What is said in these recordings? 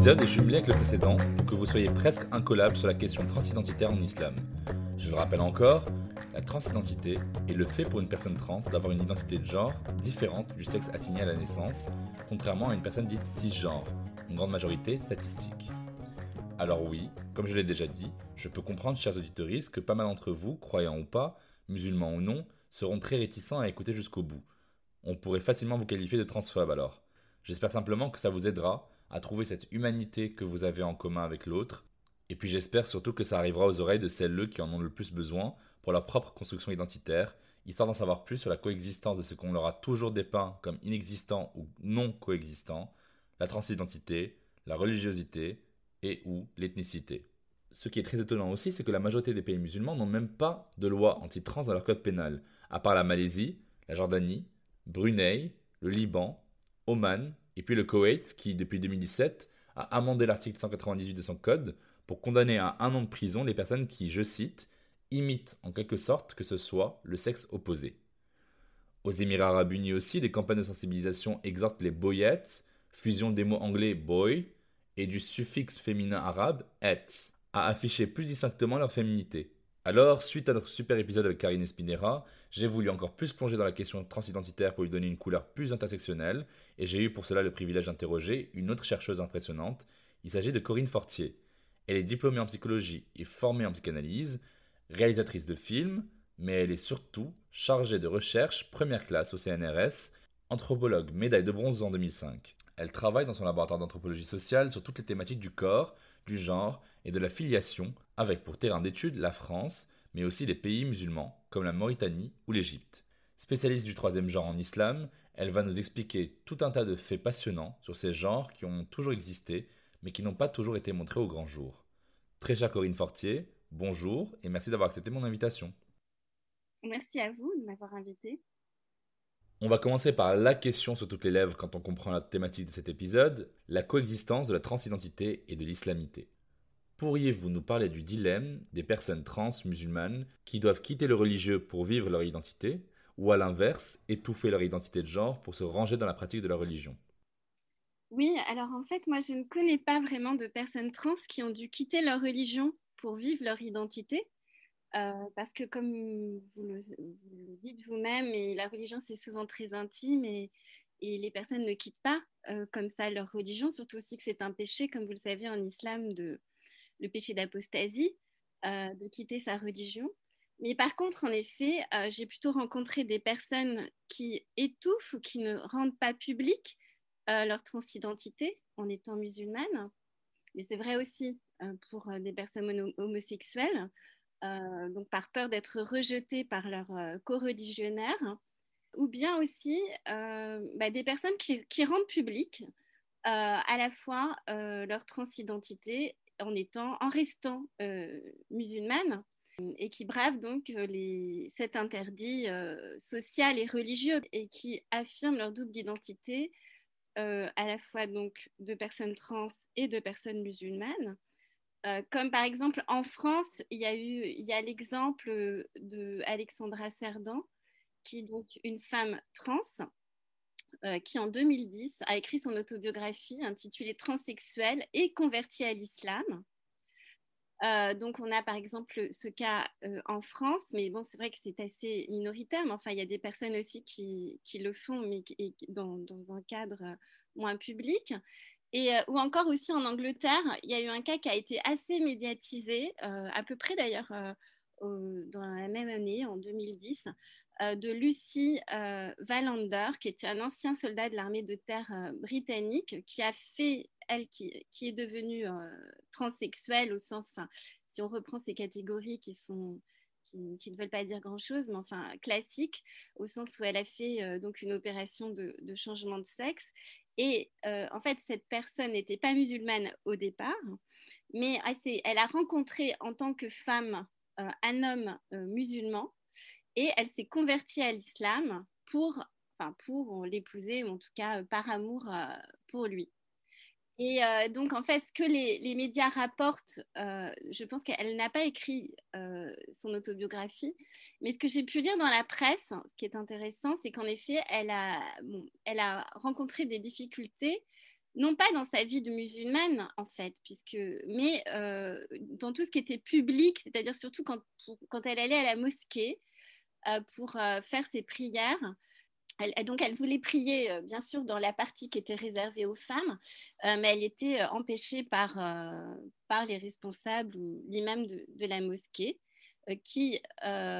Épisode est jumelé avec le précédent pour que vous soyez presque incollable sur la question transidentitaire en islam. Je le rappelle encore, la transidentité est le fait pour une personne trans d'avoir une identité de genre différente du sexe assigné à la naissance, contrairement à une personne dite cisgenre, en grande majorité statistique. Alors oui, comme je l'ai déjà dit, je peux comprendre, chers auditeurs, que pas mal d'entre vous, croyants ou pas, musulmans ou non, seront très réticents à écouter jusqu'au bout. On pourrait facilement vous qualifier de transphobe alors. J'espère simplement que ça vous aidera à trouver cette humanité que vous avez en commun avec l'autre. Et puis j'espère surtout que ça arrivera aux oreilles de celles-là qui en ont le plus besoin pour leur propre construction identitaire, histoire d'en savoir plus sur la coexistence de ce qu'on leur a toujours dépeint comme inexistant ou non coexistant, la transidentité, la religiosité et ou l'ethnicité. Ce qui est très étonnant aussi, c'est que la majorité des pays musulmans n'ont même pas de loi anti-trans dans leur code pénal, à part la Malaisie, la Jordanie, Brunei, le Liban, Oman et puis le Koweït qui, depuis 2017, a amendé l'article 198 de son code pour condamner à un an de prison les personnes qui, je cite, imitent en quelque sorte que ce soit le sexe opposé. Aux Émirats arabes unis aussi, des campagnes de sensibilisation exhortent les boyettes, fusion des mots anglais boy et du suffixe féminin arabe et, à afficher plus distinctement leur féminité. Alors, suite à notre super épisode avec Karine Espinera, j'ai voulu encore plus plonger dans la question transidentitaire pour lui donner une couleur plus intersectionnelle, et j'ai eu pour cela le privilège d'interroger une autre chercheuse impressionnante. Il s'agit de Corinne Fortier. Elle est diplômée en psychologie et formée en psychanalyse, réalisatrice de films, mais elle est surtout chargée de recherche première classe au CNRS, anthropologue médaille de bronze en 2005. Elle travaille dans son laboratoire d'anthropologie sociale sur toutes les thématiques du corps, du genre et de la filiation, avec pour terrain d'étude la France, mais aussi les pays musulmans comme la Mauritanie ou l'Égypte. Spécialiste du troisième genre en islam, elle va nous expliquer tout un tas de faits passionnants sur ces genres qui ont toujours existé, mais qui n'ont pas toujours été montrés au grand jour. Très chère Corinne Fortier, bonjour et merci d'avoir accepté mon invitation. Merci à vous de m'avoir invité. On va commencer par la question sur toutes les lèvres quand on comprend la thématique de cet épisode, la coexistence de la transidentité et de l'islamité. Pourriez-vous nous parler du dilemme des personnes trans musulmanes qui doivent quitter le religieux pour vivre leur identité, ou à l'inverse, étouffer leur identité de genre pour se ranger dans la pratique de la religion? Oui, alors en fait, moi, je ne connais pas vraiment de personnes trans qui ont dû quitter leur religion pour vivre leur identité. Euh, parce que comme vous le, dites vous-même, la religion c'est souvent très intime et, les personnes ne quittent pas euh, comme ça leur religion, surtout aussi que c'est un péché, comme vous le savez en islam, le péché d'apostasie, euh, de quitter sa religion. Mais par contre, en effet, j'ai plutôt rencontré des personnes qui étouffent ou qui ne rendent pas public euh, leur transidentité en étant musulmanes. Mais c'est vrai aussi pour des personnes homosexuelles. Euh, donc par peur d'être rejetées par leurs euh, co-religionnaires, ou bien aussi euh, bah, des personnes qui, rendent public à la fois leur transidentité en, étant, en restant musulmanes et qui bravent donc cet interdit social et religieux et qui affirment leur double identité à la fois donc de personnes trans et de personnes musulmanes. Euh, comme par exemple en France, il y a l'exemple de Alexandra Cerdan, qui est donc une femme trans qui en 2010 a écrit son autobiographie intitulée Transsexuel et converti à l'islam. donc, on a par exemple ce cas en France, mais bon, c'est vrai que c'est assez minoritaire, mais enfin, il y a des personnes aussi qui, qui le font, mais dans, dans, un cadre moins public. Et, ou encore aussi en Angleterre, il y a eu un cas qui a été assez médiatisé, à peu près d'ailleurs dans la même année, en 2010, euh, de Lucy euh, Valander, qui était un ancien soldat de l'armée de terre euh, britannique, qui a fait, elle, qui, est devenue transsexuelle au sens, enfin, si on reprend ces catégories qui sont qui, ne veulent pas dire grand-chose, mais enfin classiques, au sens où elle a fait donc une opération de, changement de sexe. Et en fait, cette personne n'était pas musulmane au départ, mais elle a rencontré en tant que femme euh, un homme euh, musulman et elle s'est convertie à l'islam pour, pour l'épouser, ou en tout cas euh, par amour pour lui. Et donc, en fait, ce que les, médias rapportent, je pense qu'elle n'a pas écrit son autobiographie, mais ce que j'ai pu lire dans la presse, qui est intéressant, c'est qu'en effet, elle a, rencontré des difficultés non pas dans sa vie de musulmane en fait, puisque, mais euh, dans tout ce qui était public, c'est-à-dire surtout quand, elle allait à la mosquée euh, pour euh, faire ses prières. Elle, donc elle voulait prier bien sûr dans la partie qui était réservée aux femmes, mais elle était empêchée par, par les responsables ou l'imam de, de, la mosquée qui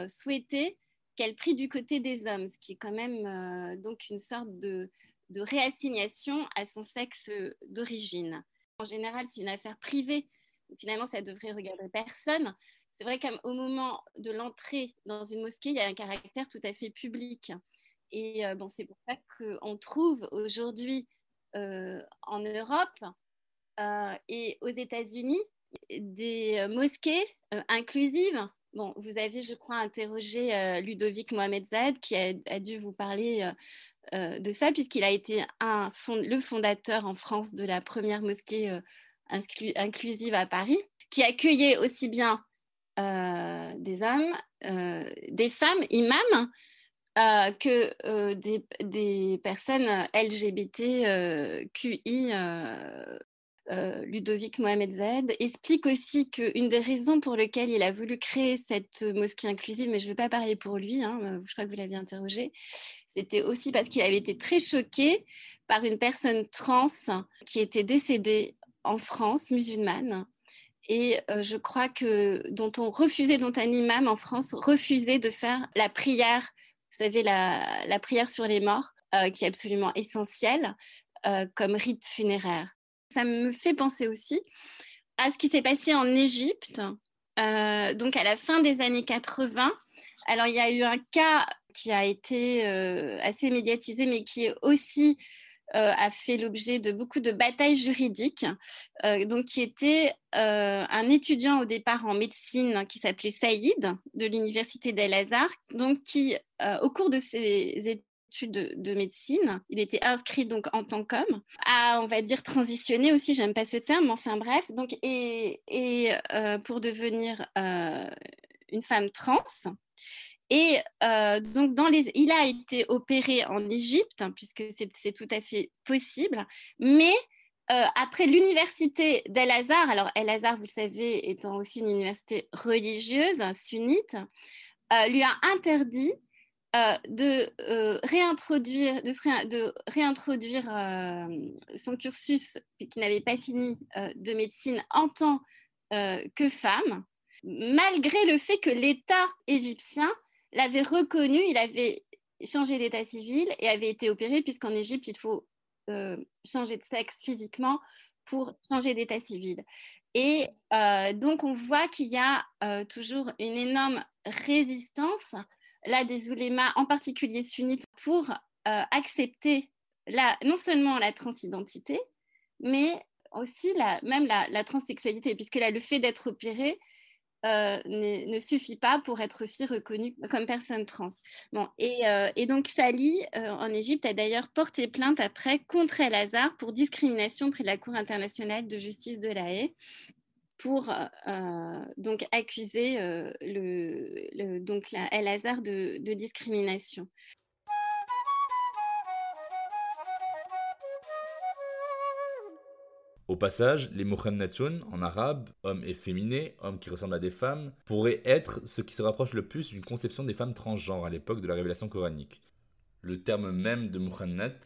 souhaitait qu'elle prie du côté des hommes, ce qui est quand même donc une sorte de de réassignation à son sexe d'origine. En général, c'est une affaire privée. Finalement, ça devrait regarder personne. C'est vrai qu'au moment de l'entrée dans une mosquée, il y a un caractère tout à fait public. Et euh, c'est pour ça qu'on trouve aujourd'hui euh, en Europe euh, et aux États-Unis des mosquées inclusives. Bon, vous avez, je crois, interrogé Ludovic Mohamed Zad qui a, dû vous parler de ça, puisqu'il a été le fondateur en France de la première mosquée inclusive à Paris, qui accueillait aussi bien des hommes, des femmes imams, que des, des, personnes LGBTQI euh, Ludovic Mohamed Zed, explique aussi qu'une des raisons pour lesquelles il a voulu créer cette mosquée inclusive, mais je ne vais pas parler pour lui, hein, euh, je crois que vous l'aviez interrogé, c'était aussi parce qu'il avait été très choqué par une personne trans qui était décédée en France, musulmane, et euh, je crois que dont on refusait, dont un imam en France refusait de faire la prière, vous savez, la, prière sur les morts, qui est absolument essentielle, comme rite funéraire. Ça me fait penser aussi à ce qui s'est passé en Égypte, euh, donc à la fin des années 80. Alors, il y a eu un cas qui a été euh, assez médiatisé, mais qui aussi euh, a fait l'objet de beaucoup de batailles juridiques, donc qui était un étudiant au départ en médecine qui s'appelait Saïd de l'université d'El-Azhar, donc qui, au cours de ses études, de, de, médecine. Il était inscrit donc en tant qu'homme, à, on va dire, transitionner aussi, j'aime pas ce terme, enfin bref, donc, et, et euh, pour devenir euh, une femme trans. Et euh, donc, il a été opéré en Égypte, hein, puisque c'est tout à fait possible, mais après l'université d'El-Azhar, alors El-Azhar, vous le savez, étant aussi une université religieuse, sunnite, lui a interdit euh, de euh, réintroduire, euh, son cursus qui n'avait pas fini de médecine en tant que femme, malgré le fait que l'État égyptien l'avait reconnu, il avait changé d'état civil et avait été opéré, puisqu'en Égypte, il faut changer de sexe physiquement pour changer d'état civil. Et donc, on voit qu'il y a toujours une énorme résistance là des oulémas, en particulier sunnites, pour euh, accepter non seulement la transidentité, mais aussi même la, la transsexualité, puisque là, le fait d'être opéré euh, ne, suffit pas pour être aussi reconnu comme personne trans. Bon, et, euh, donc Sally, en Égypte, a d'ailleurs porté plainte après contre El Hazard pour discrimination près de la Cour internationale de justice de la Haye pour euh, donc accuser euh, le, donc El Hazard de discrimination. Au passage, les Mukhannatun en arabe, hommes efféminés, hommes qui ressemblent à des femmes, pourraient être ce qui se rapproche le plus d'une conception des femmes transgenres à l'époque de la révélation coranique. Le terme même de Mukhannat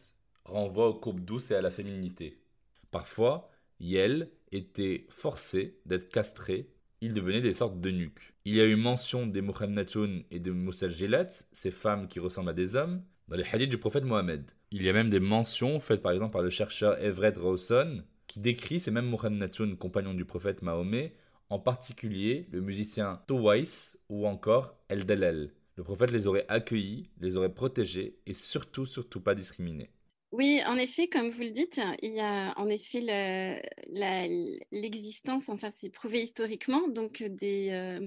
renvoie aux courbes douces et à la féminité. Parfois, Yel était forcé d'être castré, ils devenaient des sortes de nuques. Il y a eu mention des Mukhannatun et des Moussaljilat, ces femmes qui ressemblent à des hommes, dans les hadiths du prophète Mohammed. Il y a même des mentions faites par exemple par le chercheur Everett Rawson qui décrit ces mêmes Mukhannatun, compagnons du prophète Mahomet, en particulier le musicien Towais ou encore El Dalel. Le prophète les aurait accueillis, les aurait protégés et surtout, surtout pas discriminés. Oui, en effet, comme vous le dites, il y a en effet l'existence, enfin c'est prouvé historiquement, donc des euh,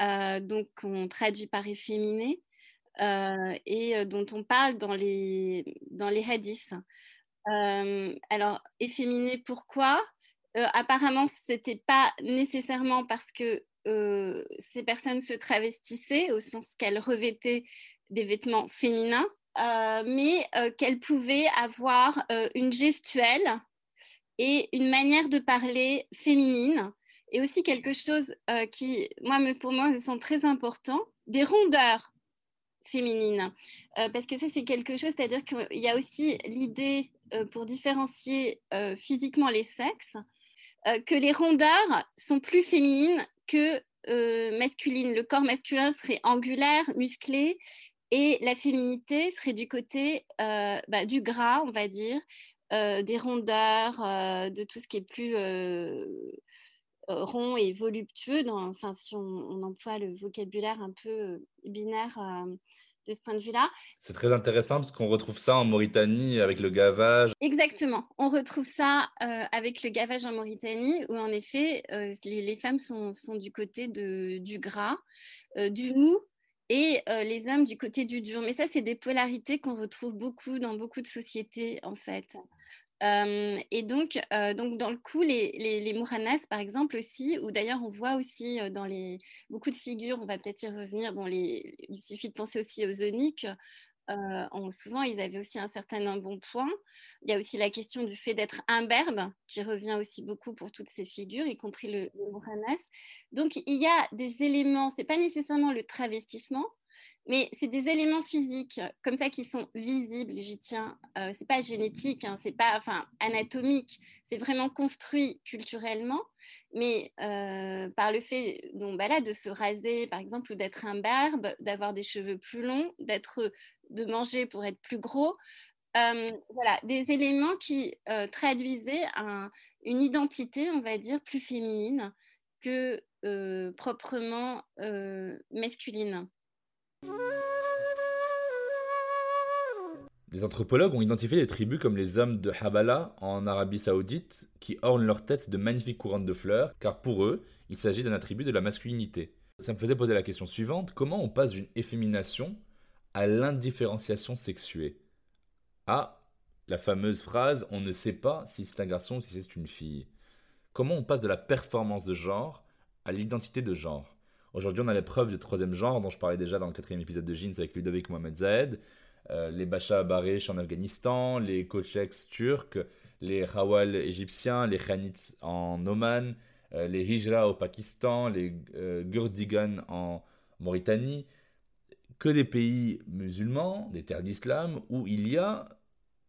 euh, donc on traduit par efféminé, euh, et dont on parle dans les, dans les hadiths alors, efféminé, pourquoi? Apparemment, ce n'était pas nécessairement parce que ces personnes se travestissaient, au sens qu'elles revêtaient des vêtements féminins, mais qu'elles pouvaient avoir une gestuelle et une manière de parler féminine, et aussi quelque chose qui, moi, pour moi, me semble très important, des rondeurs féminines. parce que ça, c'est quelque chose, c'est-à-dire qu'il y a aussi l'idée euh, pour différencier euh, physiquement les sexes, euh, que les rondeurs sont plus féminines que masculines. Le corps masculin serait angulaire, musclé, et la féminité serait du côté bah, du gras, on va dire, des rondeurs, de tout ce qui est plus rond et voluptueux, enfin, si on, on, emploie le vocabulaire un peu binaire de ce point de vue-là. C'est très intéressant parce qu'on retrouve ça en Mauritanie avec le gavage. Exactement, on retrouve ça euh, avec le gavage en Mauritanie où en effet euh, les, femmes sont, sont, du côté de, du gras, euh, du mou et les hommes du côté du dur. Mais ça, c'est des polarités qu'on retrouve beaucoup dans beaucoup de sociétés en fait et donc, donc, dans le coup, les, les, Mouranas, par exemple, aussi, ou d'ailleurs, on voit aussi dans les, beaucoup de figures, on va peut-être y revenir, bon, les, il suffit de penser aussi aux eunuques. souvent, ils avaient aussi un certain bon point. Il y a aussi la question du fait d'être imberbe, qui revient aussi beaucoup pour toutes ces figures, y compris le, le Mouranas. Donc, il y a des éléments, ce n'est pas nécessairement le travestissement, mais c'est des éléments physiques comme ça qui sont visibles, j'y tiens. Euh, c'est pas génétique, hein, c'est pas enfin, anatomique, c'est vraiment construit culturellement. Mais euh, par le fait donc, bah de se raser, par exemple, ou d'être un barbe, d'avoir des cheveux plus longs, d'être, de manger pour être plus gros, euh, voilà, des éléments qui euh, traduisaient une identité, on va dire, plus féminine que proprement masculine. Des anthropologues ont identifié des tribus comme les hommes de Habala en Arabie Saoudite qui ornent leur tête de magnifiques couronnes de fleurs, car pour eux, il s'agit d'un attribut de la masculinité. Ça me faisait poser la question suivante comment on passe d'une effémination à l'indifférenciation sexuée? À la fameuse phrase on ne sait pas si c'est un garçon ou si c'est une fille. Comment on passe de la performance de genre à l'identité de genre? Aujourd'hui, on a l'épreuve du troisième genre dont je parlais déjà dans le quatrième épisode de Jeans avec Ludovic Mohamed Zahed. Euh, les Bacha Baresh en Afghanistan, les Kocheks turcs, les Rawal égyptiens, les Khanits en Oman, euh, les Hijra au Pakistan, les euh, Gurdigan en Mauritanie. Que des pays musulmans, des terres d'islam, où il y a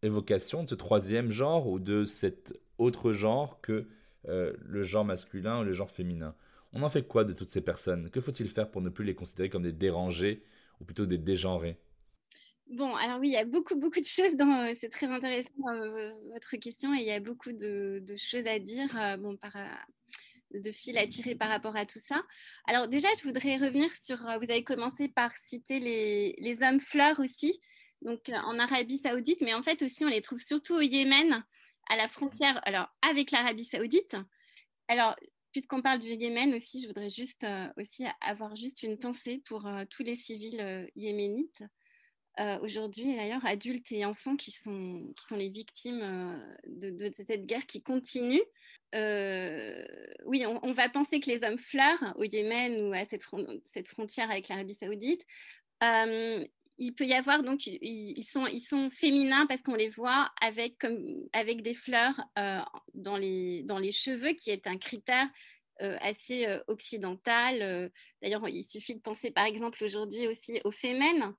évocation de ce troisième genre ou de cet autre genre que le genre masculin ou le genre féminin. On en fait quoi de toutes ces personnes? Que faut-il faire pour ne plus les considérer comme des dérangés ou plutôt des dégenrés? Bon, alors oui, il y a beaucoup, beaucoup de choses dans. Euh, c'est très intéressant euh, votre question et il y a beaucoup de, choses à dire, euh, bon, par, de fil à tirer par rapport à tout ça. Alors déjà, je voudrais revenir sur. Vous avez commencé par citer les, les hommes fleurs aussi, donc en Arabie Saoudite, mais en fait aussi, on les trouve surtout au Yémen, à la frontière, alors avec l'Arabie Saoudite. Alors, puisqu'on parle du Yémen aussi, je voudrais juste euh, aussi avoir juste une pensée pour euh, tous les civils euh, yéménites aujourd'hui, d'ailleurs adultes et enfants qui sont, qui sont les victimes de, cette guerre qui continue. oui, on, va penser que les hommes fleurs au Yémen ou à cette, cette frontière avec l'Arabie saoudite, il peut y avoir donc ils, sont féminins parce qu'on les voit avec des fleurs euh, dans les cheveux qui est un critère euh, assez euh, occidental. D'ailleurs, il suffit de penser par exemple aujourd'hui aussi aux fémènes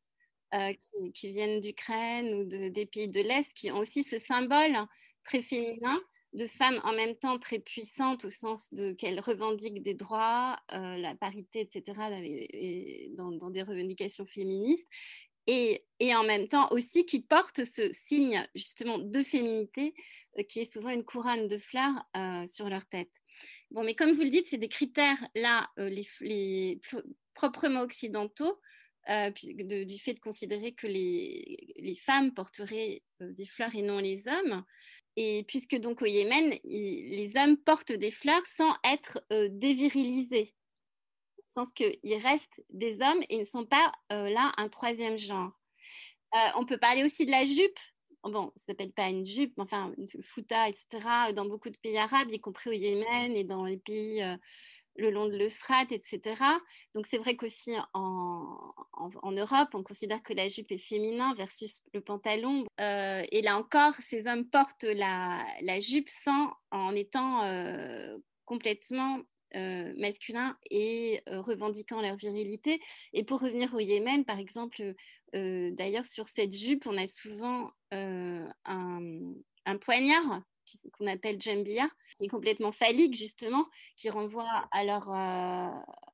qui, viennent d'Ukraine ou de, des pays de l'Est qui ont aussi ce symbole très féminin de femmes en même temps très puissantes au sens de qu'elles revendiquent des droits, euh, la parité, etc., et, dans, des revendications féministes, et, en même temps aussi qui portent ce signe justement de féminité euh, qui est souvent une couronne de fleurs euh, sur leur tête. Bon, mais comme vous le dites, c'est des critères là, les, proprement occidentaux, du fait de considérer que les femmes porteraient des fleurs et non les hommes. Et puisque donc au Yémen, les hommes portent des fleurs sans être euh, dévirilisés, au sens qu'ils restent des hommes et ne sont pas euh, là un troisième genre. Euh, on peut parler aussi de la jupe. Bon, ça s'appelle pas une jupe, mais enfin, une fouta, etc. Dans beaucoup de pays arabes, y compris au Yémen et dans les pays le long de l'Euphrate, etc. Donc c'est vrai qu'aussi en, en, Europe, on considère que la jupe est féminin versus le pantalon. Euh, et là encore, ces hommes portent la, la jupe sans en étant euh, complètement euh, masculins et revendiquant leur virilité. Et pour revenir au Yémen, par exemple, d'ailleurs sur cette jupe, on a souvent un, un poignard qu'on appelle Jambia, qui est complètement phallique justement, qui renvoie à leur, euh,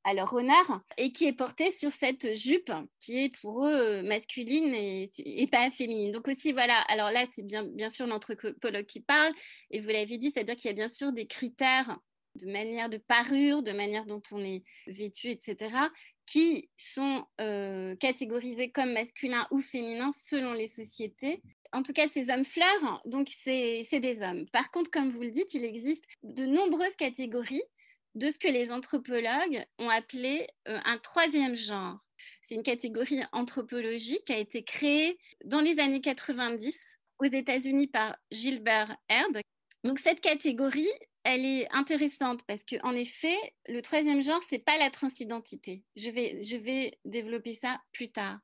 à leur honneur, et qui est porté sur cette jupe qui est pour eux euh, masculine et, et pas féminine. Donc aussi, voilà, alors là, c'est bien, bien sûr l'anthropologue qui parle, et vous l'avez dit, c'est-à-dire qu'il y a bien sûr des critères de manière de parure, de manière dont on est vêtu, etc., qui sont euh, catégorisés comme masculins ou féminins selon les sociétés en tout cas, ces hommes fleurs, donc c'est des hommes. Par contre, comme vous le dites, il existe de nombreuses catégories de ce que les anthropologues ont appelé euh, un troisième genre. C'est une catégorie anthropologique qui a été créée dans les années 90 aux États-Unis par Gilbert Herd. Donc cette catégorie, elle est intéressante parce que en effet, le troisième genre, c'est pas la transidentité. Je vais, je vais développer ça plus tard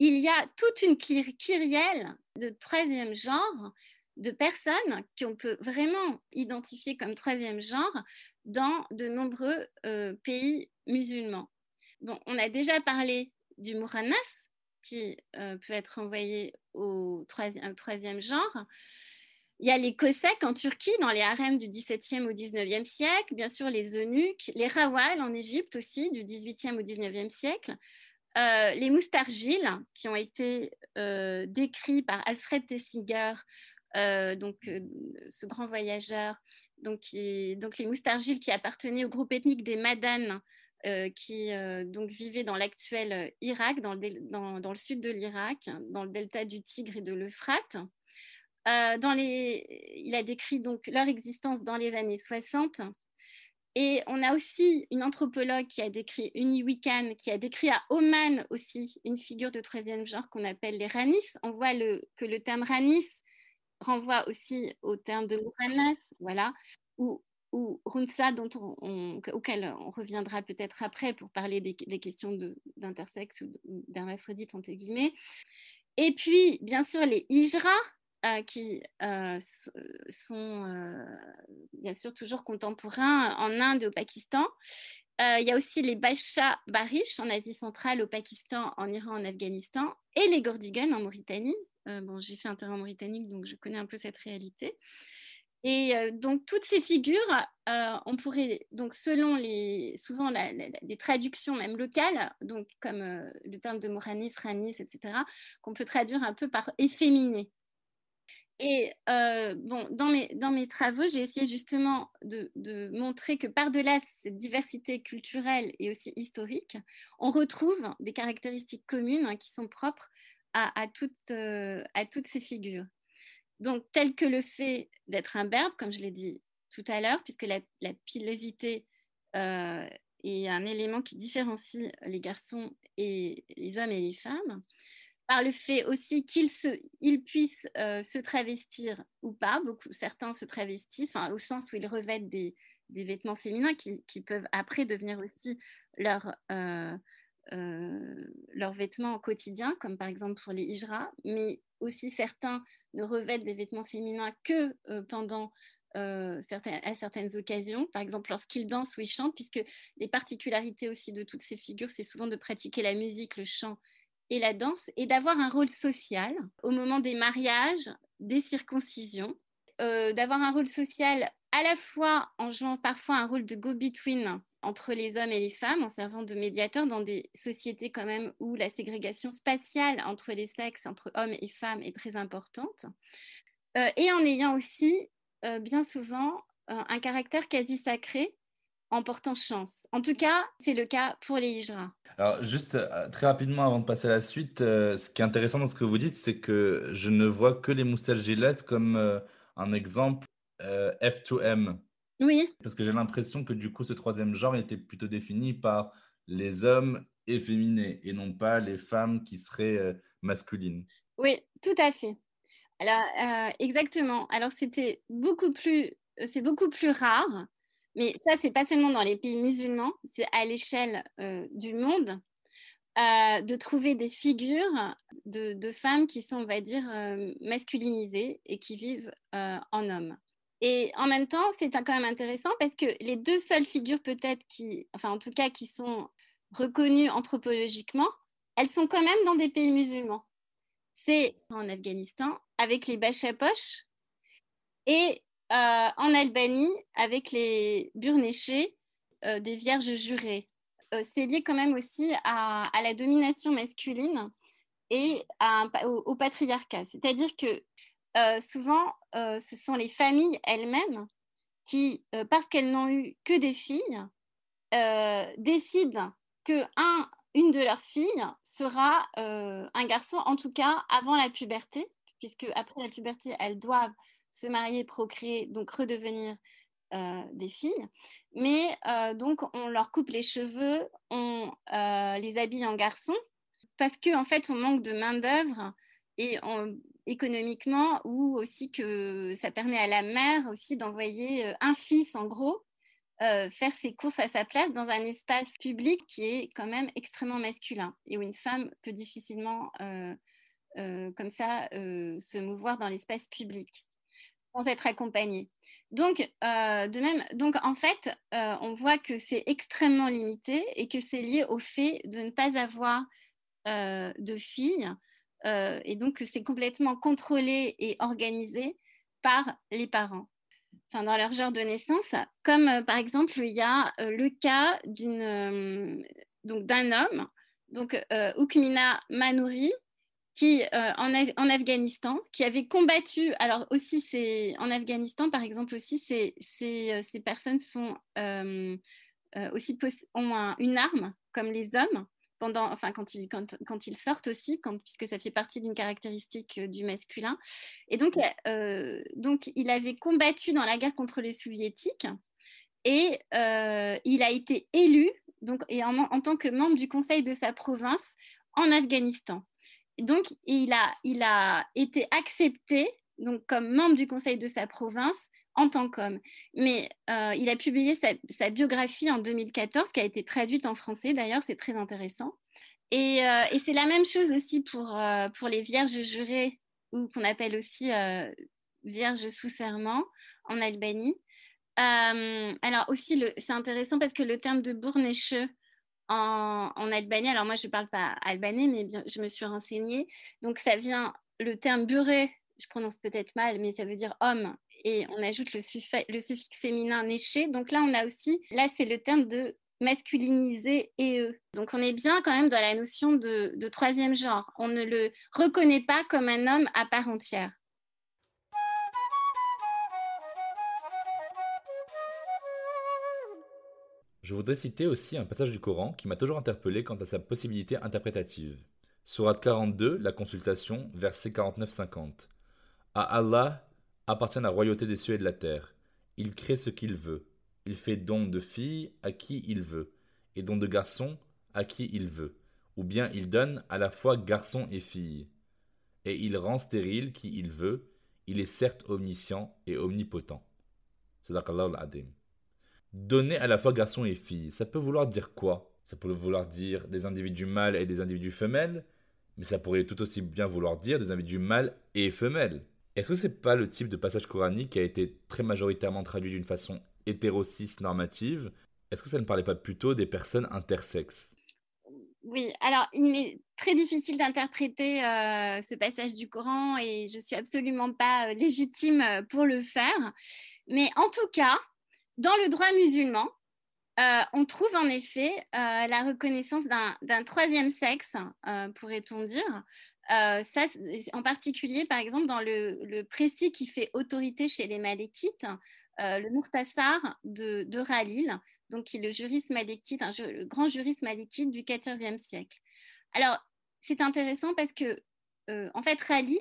il y a toute une kyrielle de troisième genre de personnes qu'on peut vraiment identifier comme troisième genre dans de nombreux euh, pays musulmans. Bon, on a déjà parlé du Mouranas, qui euh, peut être envoyé au troisième, genre. Il y a les Cossacks en Turquie, dans les harems du XVIIe au XIXe siècle, bien sûr les eunuques, les Rawal en Égypte aussi, du XVIIIe au XIXe siècle, euh, les moustargiles, qui ont été euh, décrits par Alfred Tessinger, euh, donc ce grand voyageur, donc, les moustargiles qui appartenaient au groupe ethnique des Madanes, qui donc vivaient dans l'actuel Irak, dans le, sud de l'Irak, dans le delta du Tigre et de l'Euphrate. il a décrit donc leur existence dans les années 60 et on a aussi une anthropologue qui a décrit, Uni Wikan, qui a décrit à Oman aussi une figure de troisième genre qu'on appelle les Ranis. On voit que le terme Ranis renvoie aussi au terme de Mouranas, voilà, ou, Runsa, dont on, auquel on reviendra peut-être après pour parler des, des questions d'intersexe ou d'hermaphrodite, entre guillemets. Et puis, bien sûr, les Hijra, euh, qui euh, sont euh, bien sûr toujours contemporains en Inde et au Pakistan. il y a aussi les Bacha Barish en Asie centrale, au Pakistan, en Iran, en Afghanistan, et les Gordigan en Mauritanie. bon, j'ai fait un terrain mauritanique, donc je connais un peu cette réalité. Et donc toutes ces figures, on pourrait donc selon les souvent les traductions même locales, donc comme le terme de Moranis, Ranis, etc., qu'on peut traduire un peu par efféminé. Et euh, bon, dans mes, travaux, j'ai essayé justement de, montrer que par-delà cette diversité culturelle et aussi historique, on retrouve des caractéristiques communes hein, qui sont propres à, à, toutes, euh, à toutes ces figures. Donc, tel que le fait d'être un berbe, comme je l'ai dit tout à l'heure, puisque la, la pilosité euh, est un élément qui différencie les garçons et les hommes et les femmes par le fait aussi qu'ils ils puissent euh, se travestir ou pas. Beaucoup, certains se travestissent, au sens où ils revêtent des, vêtements féminins qui, peuvent après devenir aussi leur, euh, leurs vêtements quotidiens, comme par exemple pour les hijras, mais aussi certains ne revêtent des vêtements féminins que pendant certaines, à certaines occasions, par exemple lorsqu'ils dansent ou ils chantent, puisque les particularités aussi de toutes ces figures, c'est souvent de pratiquer la musique, le chant et la danse, et d'avoir un rôle social au moment des mariages, des circoncisions, d'avoir un rôle social à la fois en jouant parfois un rôle de go-between entre les hommes et les femmes, en servant de médiateur dans des sociétés quand même où la ségrégation spatiale entre les sexes, entre hommes et femmes est très importante, euh, et en ayant aussi euh, bien souvent euh, un caractère quasi sacré en portant chance. En tout cas, c'est le cas pour les hijras. Alors, juste très rapidement avant de passer à la suite, ce qui est intéressant dans ce que vous dites, c'est que je ne vois que les moussages gilles comme un exemple F2M. Oui. Parce que j'ai l'impression que du coup, ce troisième genre était plutôt défini par les hommes efféminés et non pas les femmes qui seraient euh, masculines. Oui, tout à fait. Alors, euh, exactement. Alors, c'était beaucoup plus, euh, c'est beaucoup plus rare, mais ça, c'est pas seulement dans les pays musulmans, c'est à l'échelle du monde. de trouver des figures de, femmes qui sont, on va dire, masculinisées et qui vivent en hommes. Et en même temps, c'est quand même intéressant parce que les deux seules figures peut-être qui, enfin en tout cas qui sont reconnues anthropologiquement, elles sont quand même dans des pays musulmans. C'est en Afghanistan avec les Bachapoches et euh, en Albanie avec les Burnéchés, euh, des vierges jurées. Euh, c'est lié quand même aussi à, la domination masculine et au, patriarcat. C'est-à-dire que euh, souvent, euh, ce sont les familles elles-mêmes qui, euh, parce qu'elles n'ont eu que des filles, décident que un, une de leurs filles sera un garçon, en tout cas avant la puberté, puisque après la puberté, elles doivent se marier, procréer, donc redevenir des filles. Mais donc, on leur coupe les cheveux, on les habille en garçons, parce qu'en en fait, on manque de main-d'œuvre et on, économiquement ou aussi que ça permet à la mère aussi d'envoyer euh, un fils en gros euh, faire ses courses à sa place dans un espace public qui est quand même extrêmement masculin et où une femme peut difficilement euh, comme ça se mouvoir dans l'espace public sans être accompagnée. Donc, de même, donc en fait, on voit que c'est extrêmement limité et que c'est lié au fait de ne pas avoir de filles euh, et donc, c'est complètement contrôlé et organisé par les parents. Enfin, dans leur genre de naissance, comme euh, par exemple, il y a euh, le cas d'une, donc, d'un homme, donc Ukmina Manouri, qui en, en, Afghanistan, qui avait combattu, alors aussi c'est en Afghanistan par exemple aussi, ces, ces, ces personnes sont aussi ont une arme comme les hommes, pendant, enfin, quand, ils, quand, quand ils sortent aussi, quand, puisque ça fait partie d'une caractéristique euh, du masculin. Et donc, euh, donc, il avait combattu dans la guerre contre les soviétiques et euh, il a été élu donc, et en, en, tant que membre du conseil de sa province en Afghanistan. Donc, il a, été accepté comme membre du conseil de sa province en tant qu'homme. Mais euh, il a publié sa, biographie en 2014, qui a été traduite en français d'ailleurs, c'est très intéressant. Et, euh, c'est la même chose aussi pour, euh, pour les vierges jurées, ou qu'on appelle aussi vierges sous serment en Albanie. alors aussi, c'est intéressant parce que le terme de bourneche en, en Albanie, alors moi je ne parle pas albanais, mais bien, je me suis renseignée. Donc ça vient, le terme buré, je prononce peut-être mal, mais ça veut dire homme et on ajoute le, suffixe féminin néché. Donc là, on a aussi, là, c'est le terme de masculiniser et eux. Donc on est bien quand même dans la notion de troisième genre. On ne le reconnaît pas comme un homme à part entière. Je voudrais citer aussi un passage du Coran qui m'a toujours interpellé quant à sa possibilité interprétative. Sourate 42, la consultation, verset 49-50. À Allah appartient la royauté des cieux et de la terre. Il crée ce qu'il veut. Il fait don de filles à qui il veut, et don de garçons à qui il veut. Ou bien il donne à la fois garçons et filles. Et il rend stérile qui il veut. Il est certes omniscient et omnipotent. C'est Adim. Donner à la fois garçons et filles, ça peut vouloir dire quoi? Ça pourrait vouloir dire des individus mâles et des individus femelles, mais ça pourrait tout aussi bien vouloir dire des individus mâles et femelles. Est-ce que c'est pas le type de passage coranique qui a été très majoritairement traduit d'une façon hétérocis normative? Est-ce que ça ne parlait pas plutôt des personnes intersexes? Oui, alors il est très difficile d'interpréter euh, ce passage du Coran et je suis absolument pas euh, légitime euh, pour le faire. Mais en tout cas, dans le droit musulman, on trouve en effet la reconnaissance d'un troisième sexe, pourrait-on dire. ça, en particulier, par exemple, dans le, le, précis qui fait autorité chez les Malékites, le Murtassar de, de Ralil, donc qui est le juriste malékite, le grand juriste malékite du XIVe siècle. Alors, c'est intéressant parce que, euh, en fait, Khalil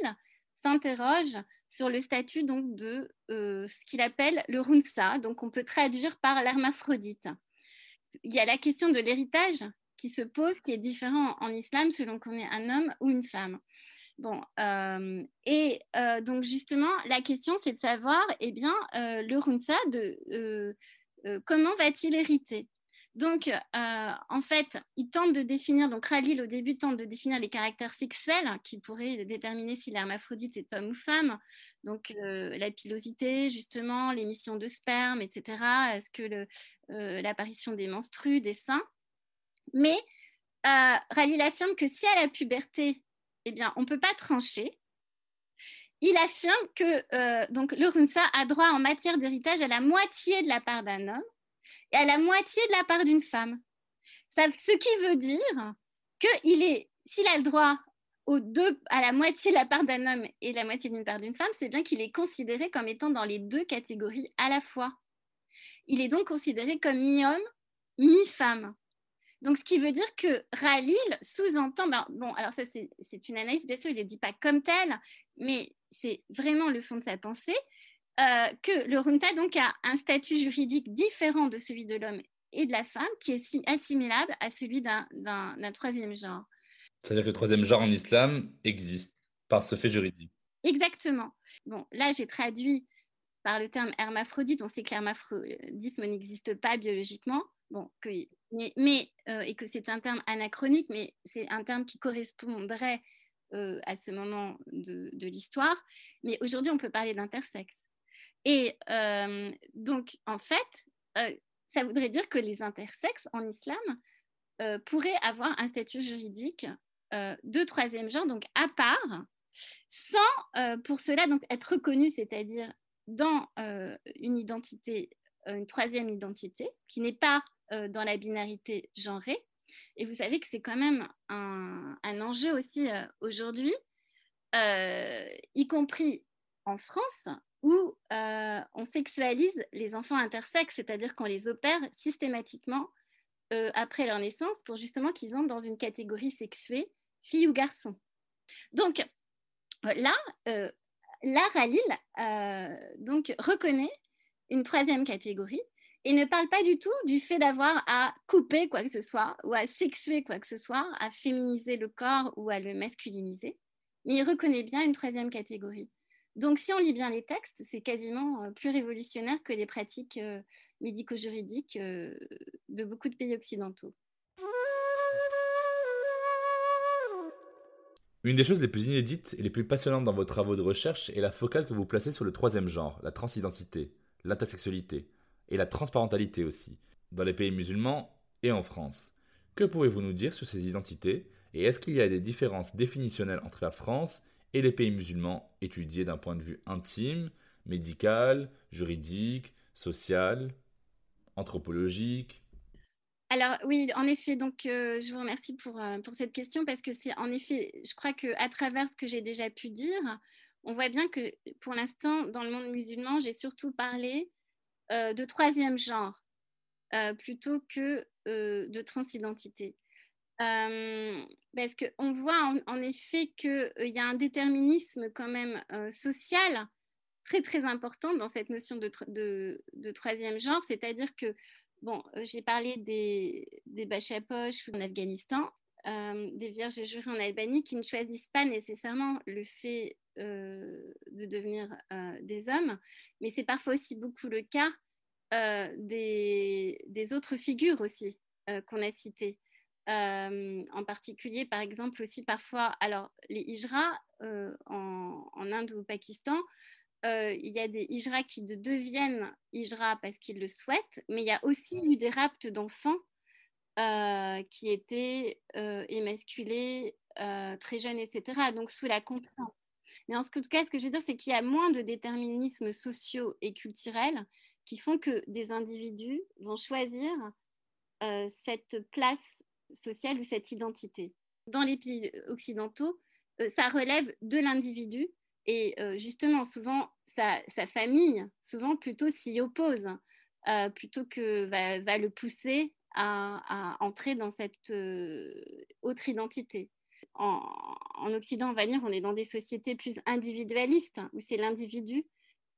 s'interroge sur le statut donc de euh, ce qu'il appelle le runsa, donc on peut traduire par l'hermaphrodite. Il y a la question de l'héritage qui se pose, qui est différent en islam selon qu'on est un homme ou une femme. Bon, euh, et donc justement, la question c'est de savoir, eh bien, le runsa de euh, comment va-t-il hériter? Donc, euh, en fait, il tente de définir, donc Khalil au début tente de définir les caractères sexuels qui pourraient déterminer si l'hermaphrodite est homme ou femme. Donc, euh, la pilosité, justement, l'émission de sperme, etc. Est-ce que l'apparition des menstrues, des seins? Mais Khalil affirme que si à la puberté, eh bien, on ne peut pas trancher, il affirme que euh, donc, le Runsa a droit en matière d'héritage à la moitié de la part d'un homme et à la moitié de la part d'une femme. Ce qui veut dire qu'il est, s'il a le droit aux deux, à la moitié de la part d'un homme et la moitié d'une part d'une femme, c'est bien qu'il est considéré comme étant dans les deux catégories à la fois. Il est donc considéré comme mi-homme, mi-femme. Donc, ce qui veut dire que Ralil sous-entend, ben, bon, alors ça c'est une analyse, bien sûr, il ne le dit pas comme tel, mais c'est vraiment le fond de sa pensée, que le Runta donc a un statut juridique différent de celui de l'homme et de la femme, qui est assimilable à celui d'un troisième genre. C'est-à-dire que le troisième genre en islam existe par ce fait juridique. Exactement. Bon, là, j'ai traduit par le terme hermaphrodite. On sait que l'hermaphrodisme n'existe pas biologiquement, bon, que, mais, euh, et que c'est un terme anachronique, mais c'est un terme qui correspondrait euh, à ce moment de, l'histoire. Mais aujourd'hui, on peut parler d'intersexe. Et euh, donc, en fait, euh, ça voudrait dire que les intersexes en islam pourraient avoir un statut juridique de troisième genre, donc à part, sans pour cela donc être reconnu, c'est-à-dire dans une identité, une troisième identité, qui n'est pas dans la binarité genrée, et vous savez que c'est quand même un, enjeu aussi euh, aujourd'hui, euh, y compris en France, où euh, on sexualise les enfants intersexes, c'est-à-dire qu'on les opère systématiquement après leur naissance pour justement qu'ils entrent dans une catégorie sexuée, fille ou garçon. Donc là, là Ralil donc, reconnaît une troisième catégorie et ne parle pas du tout du fait d'avoir à couper quoi que ce soit ou à sexuer quoi que ce soit, à féminiser le corps ou à le masculiniser, mais il reconnaît bien une troisième catégorie. Donc si on lit bien les textes, c'est quasiment euh, plus révolutionnaire que les pratiques euh, médico-juridiques euh, de beaucoup de pays occidentaux. Une des choses les plus inédites et les plus passionnantes dans vos travaux de recherche est la focale que vous placez sur le troisième genre, la transidentité, l'intersexualité et la transparentalité aussi, dans les pays musulmans et en France. Que pouvez-vous nous dire sur ces identités et est-ce qu'il y a des différences définitionnelles entre la France et les pays musulmans étudiés d'un point de vue intime, médical, juridique, social, anthropologique alors oui, en effet, donc euh, je vous remercie pour, euh, pour cette question parce que c'est en effet, je crois qu'à travers ce que j'ai déjà pu dire, on voit bien que pour l'instant, dans le monde musulman, j'ai surtout parlé euh, de troisième genre plutôt que de transidentité. Parce qu'on voit en, effet qu'il y a un déterminisme quand même social très très important dans cette notion de, troisième genre, c'est-à-dire que, bon, j'ai parlé des, des en Afghanistan, des vierges jurées en Albanie qui ne choisissent pas nécessairement le fait euh, de devenir euh, des hommes, mais c'est parfois aussi beaucoup le cas euh, des, autres figures aussi qu'on a cités. en particulier, par exemple, aussi parfois, alors les hijras en, en, Inde ou au Pakistan, il y a des hijras qui deviennent hijras parce qu'ils le souhaitent, mais il y a aussi eu des raptes d'enfants qui étaient émasculés très jeunes, etc. Donc sous la contrainte. Mais en tout cas, ce que je veux dire, c'est qu'il y a moins de déterminismes sociaux et culturels qui font que des individus vont choisir cette place sociale ou cette identité. Dans les pays occidentaux, ça relève de l'individu et justement, souvent, sa, famille, souvent plutôt s'y oppose, plutôt que va, le pousser à, entrer dans cette autre identité. En, Occident, on va dire, on est dans des sociétés plus individualistes, où c'est l'individu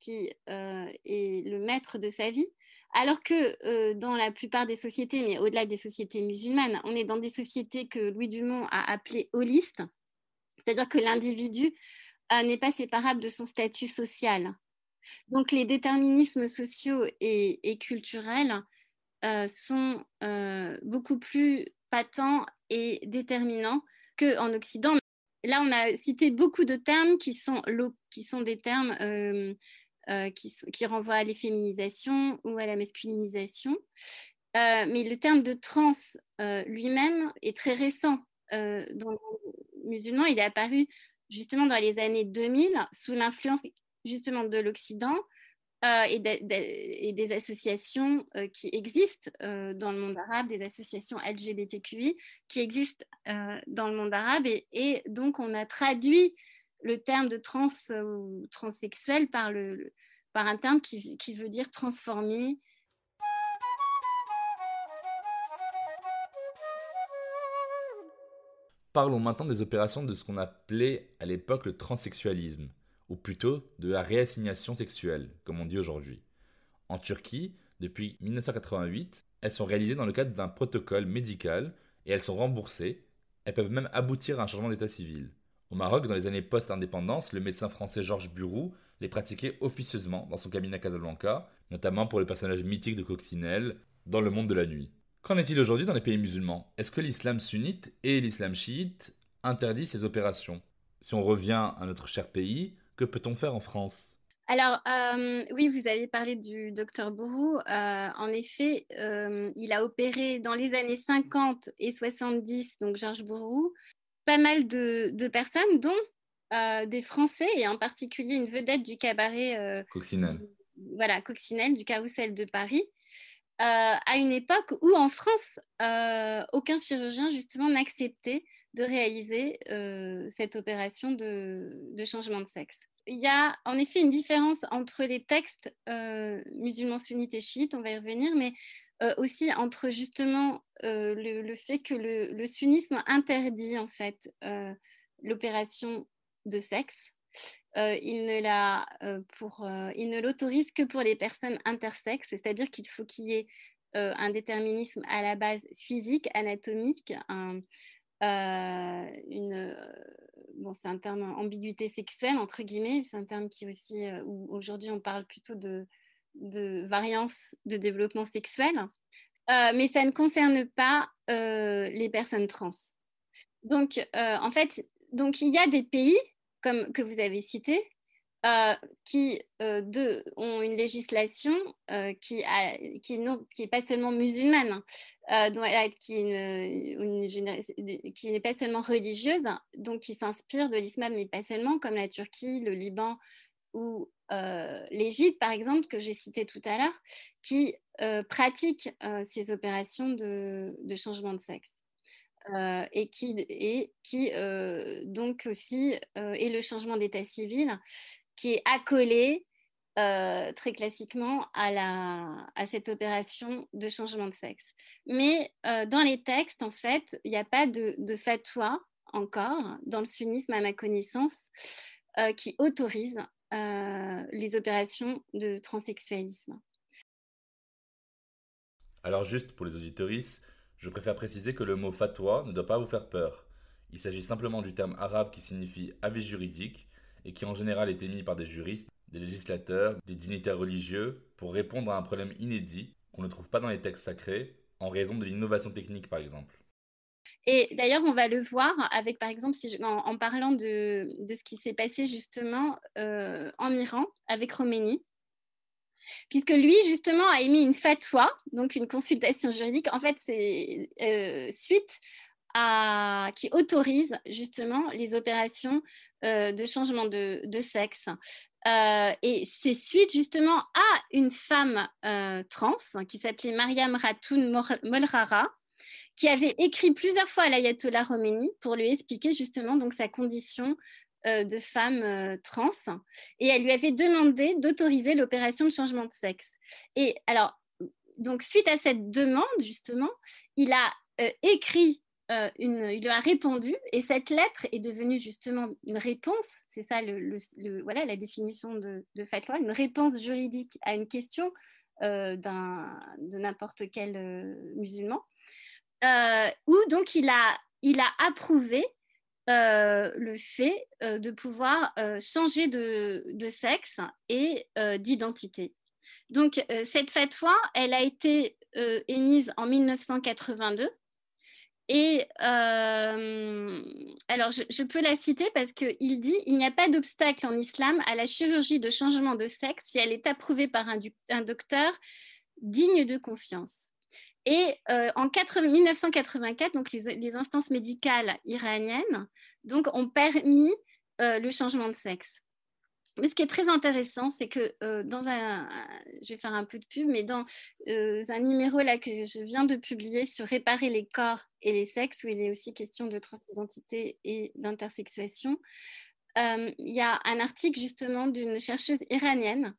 qui est le maître de sa vie, alors que dans la plupart des sociétés, mais au-delà des sociétés musulmanes, on est dans des sociétés que Louis Dumont a appelées holistes, c'est-à-dire que l'individu n'est pas séparable de son statut social. Donc les déterminismes sociaux et, culturels euh, sont euh, beaucoup plus patents et déterminants qu'en Occident. Là, on a cité beaucoup de termes qui sont, qui sont des termes euh, qui, qui, renvoient à l'efféminisation ou à la masculinisation. mais le terme de trans lui-même est très récent. dans le musulman, il est apparu justement dans les années 2000, sous l'influence justement de l'Occident euh, et, des associations euh, qui existent euh, dans le monde arabe, des associations LGBTQI qui existent dans le monde arabe. Et, donc, on a traduit le terme de trans ou transsexuel par, le, par un terme qui, qui veut dire transformer, Parlons maintenant des opérations de ce qu'on appelait à l'époque le transsexualisme, ou plutôt de la réassignation sexuelle, comme on dit aujourd'hui. En Turquie, depuis 1988, elles sont réalisées dans le cadre d'un protocole médical et elles sont remboursées. Elles peuvent même aboutir à un changement d'état civil. Au Maroc, dans les années post-indépendance, le médecin français Georges Burou les pratiquait officieusement dans son cabinet à Casablanca, notamment pour le personnage mythique de Coccinelle dans le monde de la nuit. Qu'en est-il aujourd'hui dans les pays musulmans? Est-ce que l'islam sunnite et l'islam chiite interdisent ces opérations? Si on revient à notre cher pays, que peut-on faire en France? Alors, euh, oui, vous avez parlé du docteur Bourou. Euh, en effet, euh, il a opéré dans les années 50 et 70, donc Georges Bourou, pas mal de, personnes, dont des Français, et en particulier une vedette du cabaret. Coccinelle. Voilà, Coccinelle, du Carrousel de Paris, euh, à une époque où en France, euh, aucun chirurgien justement n'acceptait de réaliser euh, cette opération de, changement de sexe. Il y a en effet une différence entre les textes musulmans sunnites et chiites, on va y revenir, mais aussi entre justement le, fait que le, sunnisme interdit en fait l'opération de sexe euh, il ne l'a euh, pour, euh, il ne l'autorise que pour les personnes intersexes, c'est-à-dire qu'il faut qu'il y ait un déterminisme à la base physique, anatomique, une, bon, c'est un terme ambiguïté sexuelle entre guillemets, c'est un terme qui aussi, aujourd'hui on parle plutôt de, de variance de développement sexuel, mais ça ne concerne pas les personnes trans. Donc, en fait, donc il y a des pays comme que vous avez cité, euh, qui euh, ont une législation euh, qui, a, pas seulement musulmane, qui, qui n'est pas seulement religieuse, donc qui s'inspire de l'islam, mais pas seulement, comme la Turquie, le Liban ou l'Égypte, par exemple, que j'ai cité tout à l'heure, qui pratiquent ces opérations de, changement de sexe. Euh, et qui, et euh, donc aussi euh, est le changement d'état civil qui est accolé très classiquement à, la, à cette opération de changement de sexe. Mais dans les textes, en fait, il n'y a pas de, fatwa encore dans le sunnisme, à ma connaissance, qui autorise les opérations de transsexualisme. Alors juste pour les auditoristes, je préfère préciser que le mot fatwa ne doit pas vous faire peur. Il s'agit simplement du terme arabe qui signifie avis juridique et qui en général est émis par des juristes, des législateurs, des dignitaires religieux pour répondre à un problème inédit qu'on ne trouve pas dans les textes sacrés, en raison de l'innovation technique, par exemple. Et d'ailleurs, on va le voir avec, par exemple, en, parlant de, ce qui s'est passé justement euh, en Iran avec Roménie, puisque lui, justement, a émis une fatwa, donc une consultation juridique. En fait, c'est euh, suite à, qui autorise justement les opérations euh, de changement de, sexe. et c'est suite justement à une femme trans qui s'appelait Mariam Ratoun Molrara, qui avait écrit plusieurs fois à l'ayatollah Khomeini pour lui expliquer justement donc sa condition euh, de femme euh, trans et elle lui avait demandé d'autoriser l'opération de changement de sexe. Et alors, donc suite à cette demande justement, il a euh, écrit une, il lui a répondu et cette lettre est devenue justement une réponse, c'est ça le, voilà la définition de, de fatwa, une réponse juridique à une question de n'importe quel musulman. Euh, où donc il a, approuvé euh, le fait euh, de pouvoir changer de, sexe et d'identité. Donc cette fatwa, elle a été émise en 1982. Et alors, je, peux la citer parce qu'il dit il n'y a pas d'obstacle en islam à la chirurgie de changement de sexe si elle est approuvée par un docteur digne de confiance. Et euh, en 1984, donc les, instances médicales iraniennes donc, ont permis euh, le changement de sexe. Mais ce qui est très intéressant, c'est que euh, dans un, je vais faire un peu de pub, mais dans un numéro là que je viens de publier sur réparer les corps et les sexes, où il est aussi question de transidentité et d'intersexuation, il y a un article justement d'une chercheuse iranienne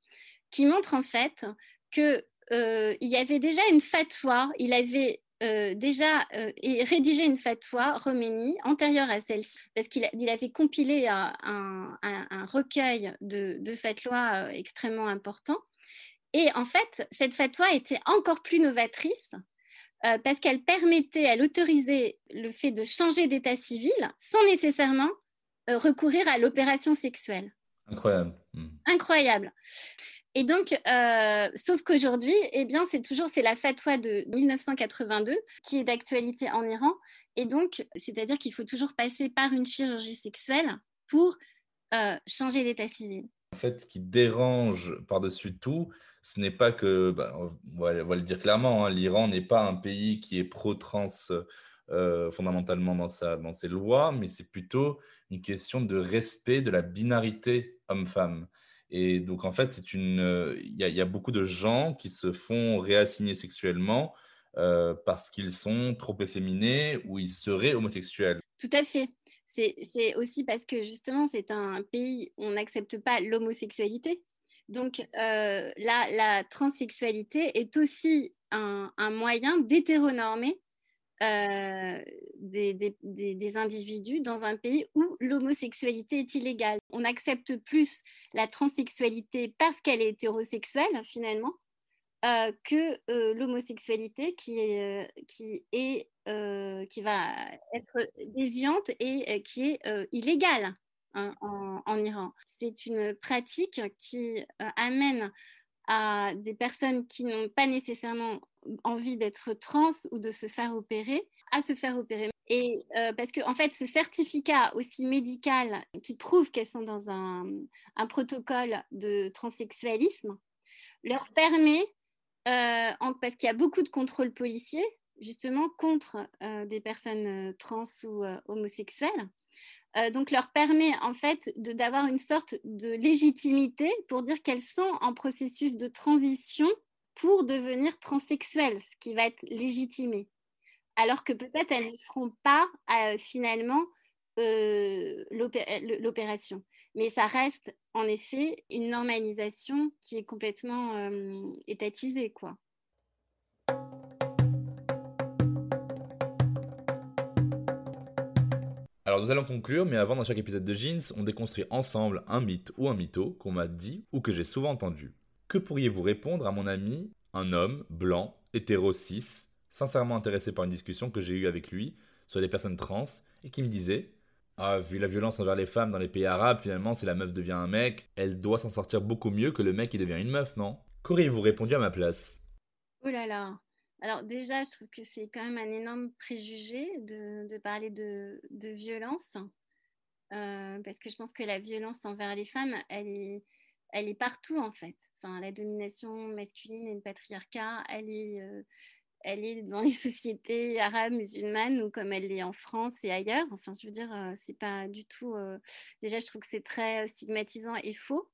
qui montre en fait que euh, il y avait déjà une fatwa, il avait euh, déjà euh, rédigé une fatwa, Roménie, antérieure à celle-ci, parce qu'il avait compilé un, recueil de, de fatwas extrêmement important. Et en fait, cette fatwa était encore plus novatrice parce qu'elle permettait, elle autorisait le fait de changer d'état civil sans nécessairement recourir à l'opération sexuelle. Incroyable. Hmm. Incroyable. Et donc, euh, sauf qu'aujourd'hui, eh bien, c'est toujours c'est la fatwa de 1982 qui est d'actualité en Iran. Et donc, c'est-à-dire qu'il faut toujours passer par une chirurgie sexuelle pour euh, changer d'état civil. En fait, ce qui dérange par-dessus tout, ce n'est pas que, bah, on, va, le dire clairement, hein, l'Iran n'est pas un pays qui est pro-trans euh, fondamentalement dans ses lois, mais c'est plutôt une question de respect de la binarité homme-femme. Et donc, en fait, euh, il y, a beaucoup de gens qui se font réassigner sexuellement euh, parce qu'ils sont trop efféminés ou ils seraient homosexuels. Tout à fait. C'est aussi parce que justement, c'est un pays où on n'accepte pas l'homosexualité. Donc, euh, la, la, transsexualité est aussi un moyen d'hétéronormer euh, des, individus dans un pays où l'homosexualité est illégale. On accepte plus la transsexualité parce qu'elle est hétérosexuelle finalement euh, que euh, l'homosexualité qui qui, est qui va être déviante et qui est illégale hein, en, Iran. C'est une pratique qui amène à des personnes qui n'ont pas nécessairement envie d'être trans ou de se faire opérer, à se faire opérer. Et euh, parce que, en fait, ce certificat aussi médical qui prouve qu'elles sont dans un, protocole de transsexualisme leur permet, euh, parce qu'il y a beaucoup de contrôles policiers, justement, contre euh, des personnes trans ou homosexuelles, donc leur permet en fait d'avoir une sorte de légitimité pour dire qu'elles sont en processus de transition pour devenir transsexuelles, ce qui va être légitimé. Alors que peut-être elles ne feront pas euh, finalement euh, l'opération. Mais ça reste en effet une normalisation qui est complètement euh, étatisée. Quoi. Alors nous allons conclure, mais avant dans chaque épisode de Jeans, on déconstruit ensemble un mythe ou un mytho qu'on m'a dit ou que j'ai souvent entendu. Que pourriez-vous répondre à mon ami, un homme, blanc, hétéro cis, sincèrement intéressé par une discussion que j'ai eue avec lui sur des personnes trans, et qui me disait Ah, vu la violence envers les femmes dans les pays arabes, finalement, si la meuf devient un mec, elle doit s'en sortir beaucoup mieux que le mec qui devient une meuf, non? Qu'auriez-vous répondu à ma place? Oh là là Alors déjà, je trouve que c'est quand même un énorme préjugé de, parler de, violence, euh, parce que je pense que la violence envers les femmes, elle est, partout en fait. Enfin, la domination masculine et le patriarcat, elle est, euh, dans les sociétés arabes, musulmanes, ou comme elle est en France et ailleurs. Enfin, je veux dire, euh, c'est pas du tout. Déjà, je trouve que c'est très stigmatisant et faux.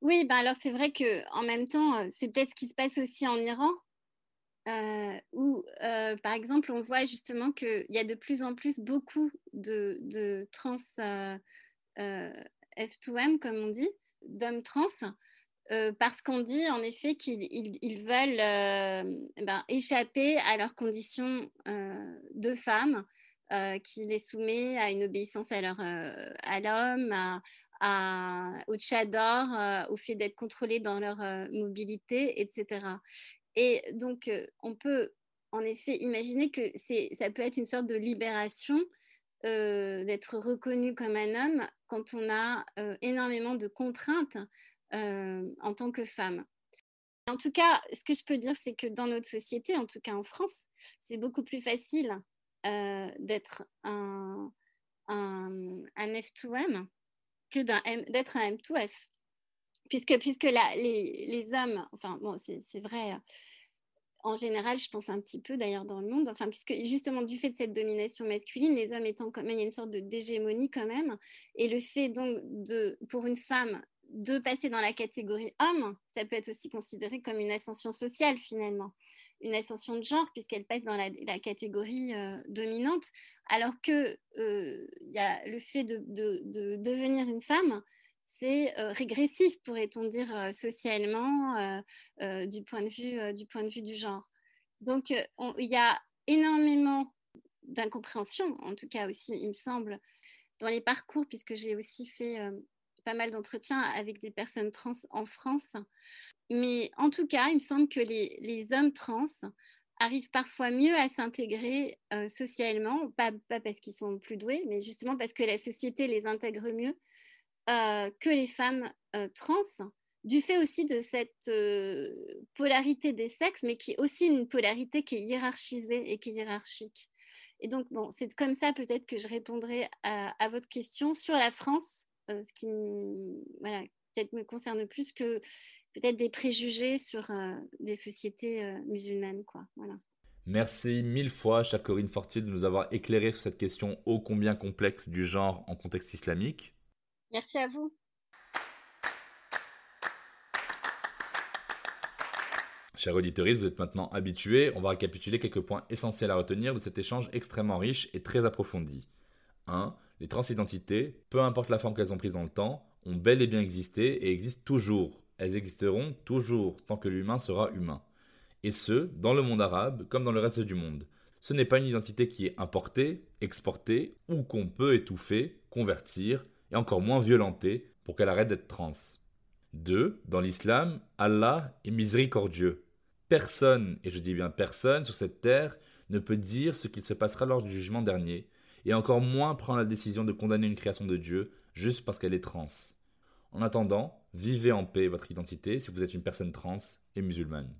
Oui, ben alors c'est vrai que en même temps, c'est peut-être ce qui se passe aussi en Iran, euh, où, euh, par exemple, on voit justement qu'il y a de plus en plus beaucoup de, trans euh, F2M, comme on dit, d'hommes trans, parce qu'on dit en effet qu'ils veulent ben, échapper à leurs conditions de femmes, qui les soumet à une obéissance à l'homme, à, au tchador, au fait d'être contrôlés dans leur mobilité, etc. Et donc, on peut en effet imaginer que ça peut être une sorte de libération d'être reconnu comme un homme quand on a énormément de contraintes en tant que femme. En tout cas, ce que je peux dire, c'est que dans notre société, en tout cas en France, c'est beaucoup plus facile d'être un, F2M que d'être un M2F puisque, puisque les, les, hommes, enfin bon, c'est vrai, euh, en général, je pense un petit peu d'ailleurs dans le monde, enfin, puisque justement du fait de cette domination masculine, les hommes étant quand même, il y a une sorte de d'hégémonie quand même, et le fait donc de, pour une femme de passer dans la catégorie homme, ça peut être aussi considéré comme une ascension sociale finalement, une ascension de genre puisqu'elle passe dans la, catégorie euh, dominante, alors que euh, y a le fait de devenir une femme, euh, régressif, pourrait-on dire, euh, socialement, euh, du, point de vue, du point de vue du genre. Donc, il y a énormément d'incompréhension, en tout cas aussi, il me semble, dans les parcours, puisque j'ai aussi fait pas mal d'entretiens avec des personnes trans en France. Mais en tout cas, il me semble que les, les hommes trans arrivent parfois mieux à s'intégrer socialement, pas, pas parce qu'ils sont plus doués, mais justement parce que la société les intègre mieux que les femmes euh, trans, du fait aussi de cette euh, polarité des sexes, mais qui est aussi une polarité qui est hiérarchisée et qui est hiérarchique. Et donc, bon, c'est comme ça peut-être que je répondrai à, votre question sur la France, ce qui me concerne plus que peut-être des préjugés sur des sociétés musulmanes. Quoi. Voilà. Merci mille fois, chère Corinne Fortier, de nous avoir éclairé sur cette question ô combien complexe du genre en contexte islamique. Merci à vous. Chers auditeurs, vous êtes maintenant habitués. On va récapituler quelques points essentiels à retenir de cet échange extrêmement riche et très approfondi. 1. Les transidentités, peu importe la forme qu'elles ont prise dans le temps, ont bel et bien existé et existent toujours. Elles existeront toujours tant que l'humain sera humain. Et ce, dans le monde arabe comme dans le reste du monde. Ce n'est pas une identité qui est importée, exportée ou qu'on peut étouffer, convertir, et encore moins violentée pour qu'elle arrête d'être trans. 2. Dans l'islam, Allah est miséricordieux. Personne, et je dis bien personne, sur cette terre ne peut dire ce qu'il se passera lors du jugement dernier, et encore moins prendre la décision de condamner une création de Dieu juste parce qu'elle est trans. En attendant, vivez en paix votre identité si vous êtes une personne trans et musulmane.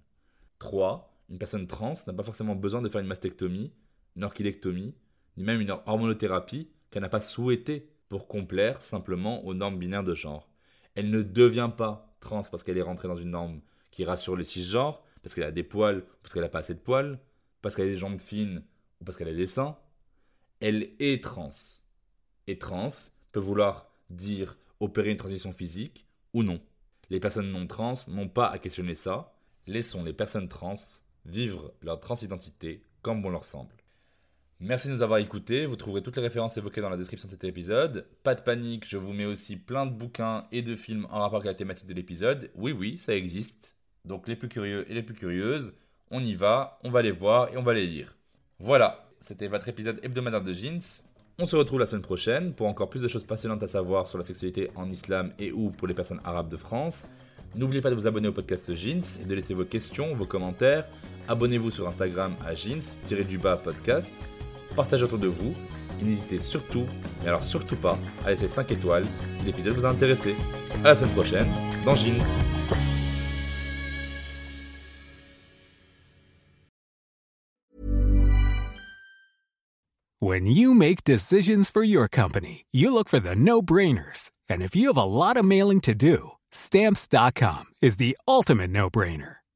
3. Une personne trans n'a pas forcément besoin de faire une mastectomie, une orchidectomie, ni même une hormonothérapie qu'elle n'a pas souhaité pour complaire simplement aux normes binaires de genre. Elle ne devient pas trans parce qu'elle est rentrée dans une norme qui rassure les cisgenres, parce qu'elle a des poils, parce qu'elle n'a pas assez de poils, parce qu'elle a des jambes fines ou parce qu'elle a des seins. Elle est trans. Et trans peut vouloir dire opérer une transition physique ou non. Les personnes non trans n'ont pas à questionner ça. Laissons les personnes trans vivre leur transidentité comme bon leur semble. Merci de nous avoir écoutés. Vous trouverez toutes les références évoquées dans la description de cet épisode. Pas de panique, je vous mets aussi plein de bouquins et de films en rapport avec la thématique de l'épisode. Oui, oui, ça existe. Donc les plus curieux et les plus curieuses, on y va, on va les voir et on va les lire. Voilà, c'était votre épisode hebdomadaire de Jeans. On se retrouve la semaine prochaine pour encore plus de choses passionnantes à savoir sur la sexualité en islam et ou pour les personnes arabes de France. N'oubliez pas de vous abonner au podcast Jeans et de laisser vos questions, vos commentaires. Abonnez-vous sur Instagram à jeans-du-bas podcast partagez autour de vous et n'hésitez surtout, mais alors surtout pas, à laisser 5 étoiles si l'épisode vous a intéressé. À la semaine prochaine dans Jeans. When you make decisions for your company, you look for the no-brainers. And if you have a lot of mailing to do, stamps.com is the ultimate no-brainer.